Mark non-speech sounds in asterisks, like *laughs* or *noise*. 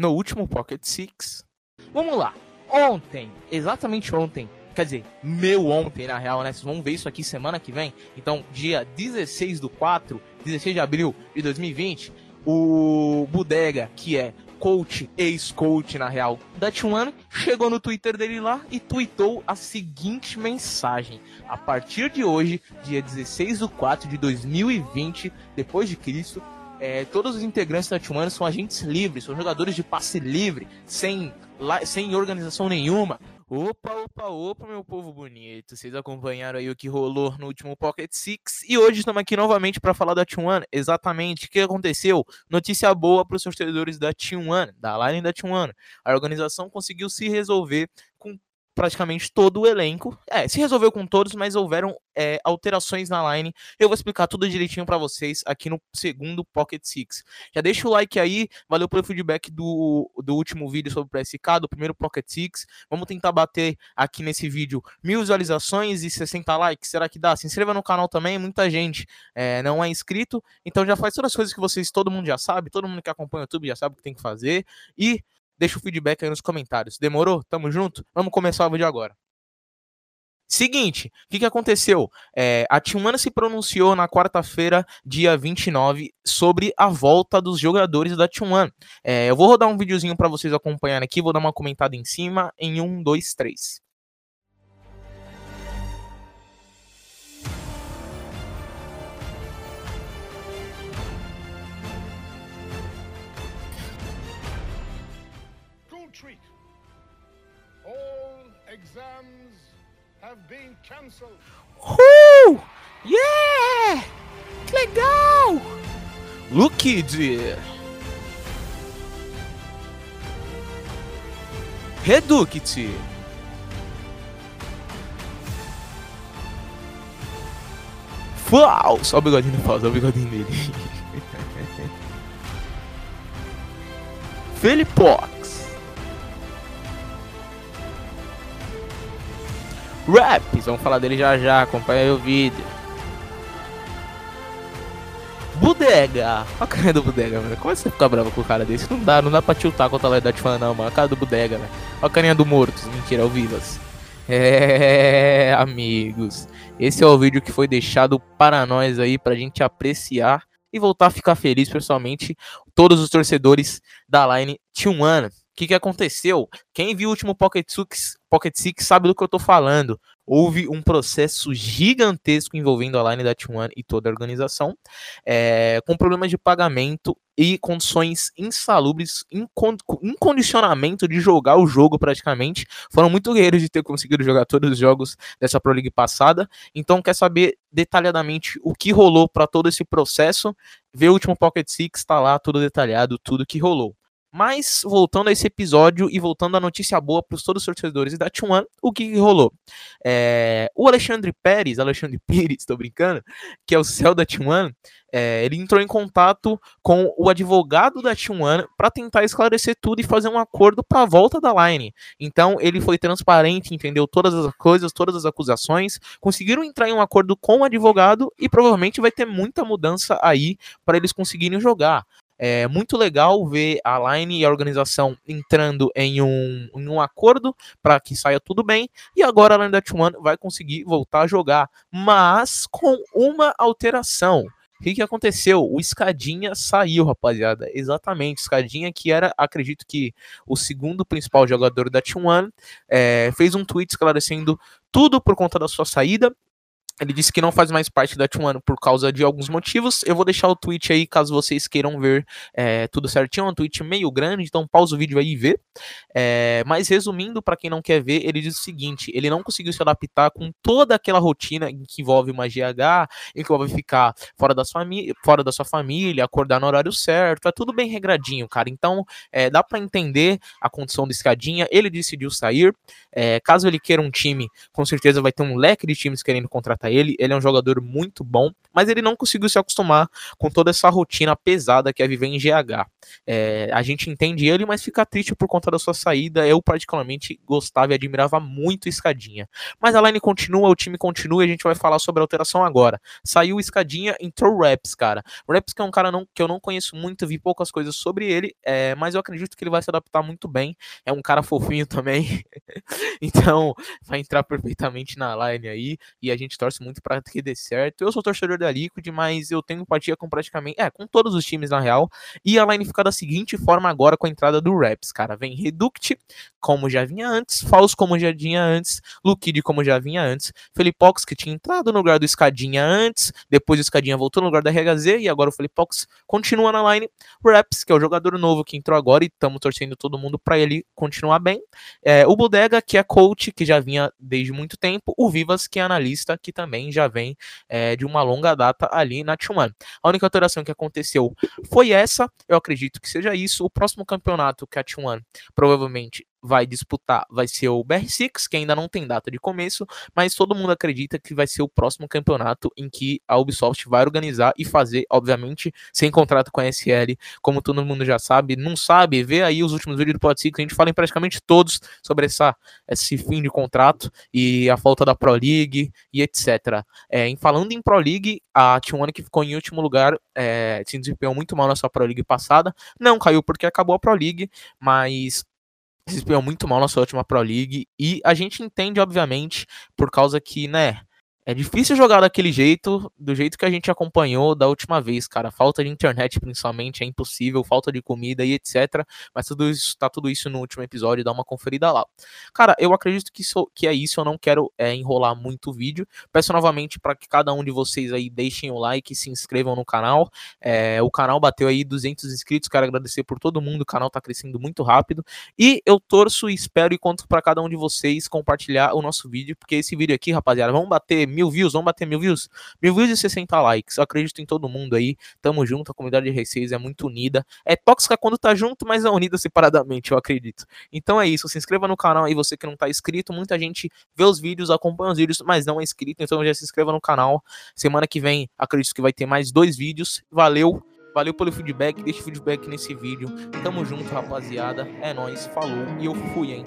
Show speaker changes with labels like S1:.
S1: no último Pocket Six. Vamos lá. Ontem, exatamente ontem, quer dizer, meu ontem na real, né? Vocês vão ver isso aqui semana que vem. Então, dia 16 do 4, 16 de abril de 2020, o Bodega, que é coach, ex-coach na real, da T1, chegou no Twitter dele lá e tweetou a seguinte mensagem: A partir de hoje, dia 16 do 4 de 2020, depois de Cristo, é, todos os integrantes da T1 são agentes livres, são jogadores de passe livre, sem, sem organização nenhuma. Opa, opa, opa, meu povo bonito. Vocês acompanharam aí o que rolou no último Pocket Six e hoje estamos aqui novamente para falar da T1. Exatamente o que aconteceu. Notícia boa para os torcedores da T1, da line da T1. A organização conseguiu se resolver praticamente todo o elenco. É, se resolveu com todos, mas houveram é, alterações na line. Eu vou explicar tudo direitinho para vocês aqui no segundo Pocket Six. Já deixa o like aí, valeu pelo feedback do, do último vídeo sobre o PSK, do primeiro Pocket Six. Vamos tentar bater aqui nesse vídeo mil visualizações e 60 likes. Será que dá? Se inscreva no canal também, muita gente é, não é inscrito, então já faz todas as coisas que vocês, todo mundo já sabe, todo mundo que acompanha o YouTube já sabe o que tem que fazer. E Deixa o feedback aí nos comentários. Demorou? Tamo junto? Vamos começar o vídeo agora. Seguinte, o que, que aconteceu? É, a Timana se pronunciou na quarta-feira, dia 29, sobre a volta dos jogadores da T1. É, eu vou rodar um videozinho para vocês acompanharem aqui, vou dar uma comentada em cima em um, dois, três. Exams have been cancelled. Uh! Yeah! Que legal! Look it! Reduct! Falso! Olha o bigodinho do falso, olha o bigodinho dele. *laughs* Felipe Raps, vamos falar dele já já, acompanha o vídeo. Bodega! Olha a cara do Bodega, mano. Como é que você fica bravo com o cara desse? Não dá, não dá pra tiltar contra a Ledade falando, não, mano. A cara do Bodega, velho. Olha a carinha do Mortos. Mentira, é o Vivas. É, amigos. Esse é o vídeo que foi deixado para nós aí, pra gente apreciar e voltar a ficar feliz, pessoalmente, todos os torcedores da Line T1 que, que aconteceu? Quem viu o último Pocket Six, Pocket Six sabe do que eu tô falando. Houve um processo gigantesco envolvendo a Line da T1 e toda a organização, é, com problemas de pagamento e condições insalubres, incondicionamento de jogar o jogo praticamente. Foram muito guerreiros de ter conseguido jogar todos os jogos dessa Pro League passada. Então, quer saber detalhadamente o que rolou para todo esse processo? Vê o último Pocket Six, tá lá tudo detalhado, tudo que rolou. Mas, voltando a esse episódio e voltando à notícia boa para todos os torcedores da T1, o que, que rolou? É, o Alexandre Pérez, Alexandre *laughs* Pires, estou brincando, que é o céu da T1, é, ele entrou em contato com o advogado da T1 para tentar esclarecer tudo e fazer um acordo para a volta da Line. Então, ele foi transparente, entendeu todas as coisas, todas as acusações, conseguiram entrar em um acordo com o advogado e provavelmente vai ter muita mudança aí para eles conseguirem jogar. É muito legal ver a Line e a organização entrando em um, em um acordo para que saia tudo bem. E agora a Line da T1 vai conseguir voltar a jogar, mas com uma alteração. O que, que aconteceu? O Escadinha saiu, rapaziada. Exatamente, Escadinha, que era, acredito que, o segundo principal jogador da T1, é, fez um tweet esclarecendo tudo por conta da sua saída ele disse que não faz mais parte da T1 por causa de alguns motivos. Eu vou deixar o tweet aí caso vocês queiram ver é, tudo certinho. É um tweet meio grande, então pausa o vídeo aí e vê. É, mas resumindo, para quem não quer ver, ele diz o seguinte: ele não conseguiu se adaptar com toda aquela rotina que envolve uma GH, que envolve ficar fora da sua, fora da sua família, acordar no horário certo. É tudo bem regradinho, cara. Então é, dá para entender a condição da escadinha. Ele decidiu sair. É, caso ele queira um time, com certeza vai ter um leque de times querendo contratar ele. Ele é um jogador muito bom, mas ele não conseguiu se acostumar com toda essa rotina pesada que é viver em GH. É, a gente entende ele, mas fica triste por conta da sua saída. Eu, particularmente, gostava e admirava muito Escadinha. Mas a line continua, o time continua e a gente vai falar sobre a alteração agora. Saiu Escadinha, entrou Raps, cara. Raps que é um cara não, que eu não conheço muito, vi poucas coisas sobre ele, é, mas eu acredito que ele vai se adaptar muito bem. É um cara fofinho também. *laughs* então, vai entrar perfeitamente na line aí e a gente torce muito para que dê certo. Eu sou torcedor da Liquid, mas eu tenho empatia com praticamente, é, com todos os times na real. E a line fica da seguinte forma agora com a entrada do Raps, cara. Vem Reduct, como já vinha antes, Falso como já vinha antes, Lukid como já vinha antes, Felipox que tinha entrado no lugar do Escadinha antes, depois o Escadinha voltou no lugar da RHZ e agora o Felipox continua na line. Raps, que é o jogador novo que entrou agora e estamos torcendo todo mundo para ele continuar bem. É, o Bodega, que é coach, que já vinha desde muito tempo, o Vivas, que é analista, que também já vem é, de uma longa data ali na T1. A única alteração que aconteceu foi essa, eu acredito que seja isso. O próximo campeonato que a T1 provavelmente vai disputar vai ser o BR6, que ainda não tem data de começo, mas todo mundo acredita que vai ser o próximo campeonato em que a Ubisoft vai organizar e fazer, obviamente, sem contrato com a SL, como todo mundo já sabe, não sabe, vê aí os últimos vídeos do Pod 6, a gente fala em praticamente todos sobre essa, esse fim de contrato e a falta da Pro League e etc. É, em falando em Pro League, a T1 que ficou em último lugar é, se desempenhou muito mal na sua Pro League passada, não caiu porque acabou a Pro League, mas desempenhou muito mal na sua última Pro League. E a gente entende, obviamente, por causa que, né, é difícil jogar daquele jeito, do jeito que a gente acompanhou da última vez, cara. Falta de internet, principalmente, é impossível, falta de comida e etc. Mas tudo isso, tá tudo isso no último episódio, dá uma conferida lá. Cara, eu acredito que, isso, que é isso, eu não quero é, enrolar muito o vídeo. Peço novamente para que cada um de vocês aí deixem o like, se inscrevam no canal. É, o canal bateu aí 200 inscritos, quero agradecer por todo mundo, o canal tá crescendo muito rápido. E eu torço, espero e conto para cada um de vocês compartilhar o nosso vídeo, porque esse vídeo aqui, rapaziada, vamos bater mil views, vamos bater mil views, mil views e 60 likes. Eu acredito em todo mundo aí, tamo junto, a comunidade de Receios é muito unida. É tóxica quando tá junto, mas é unida separadamente, eu acredito. Então é isso, se inscreva no canal aí, você que não tá inscrito. Muita gente vê os vídeos, acompanha os vídeos, mas não é inscrito, então já se inscreva no canal. Semana que vem, acredito que vai ter mais dois vídeos. Valeu! Valeu pelo feedback, deixa o feedback nesse vídeo. Tamo junto, rapaziada. É nóis, falou e eu fui, hein?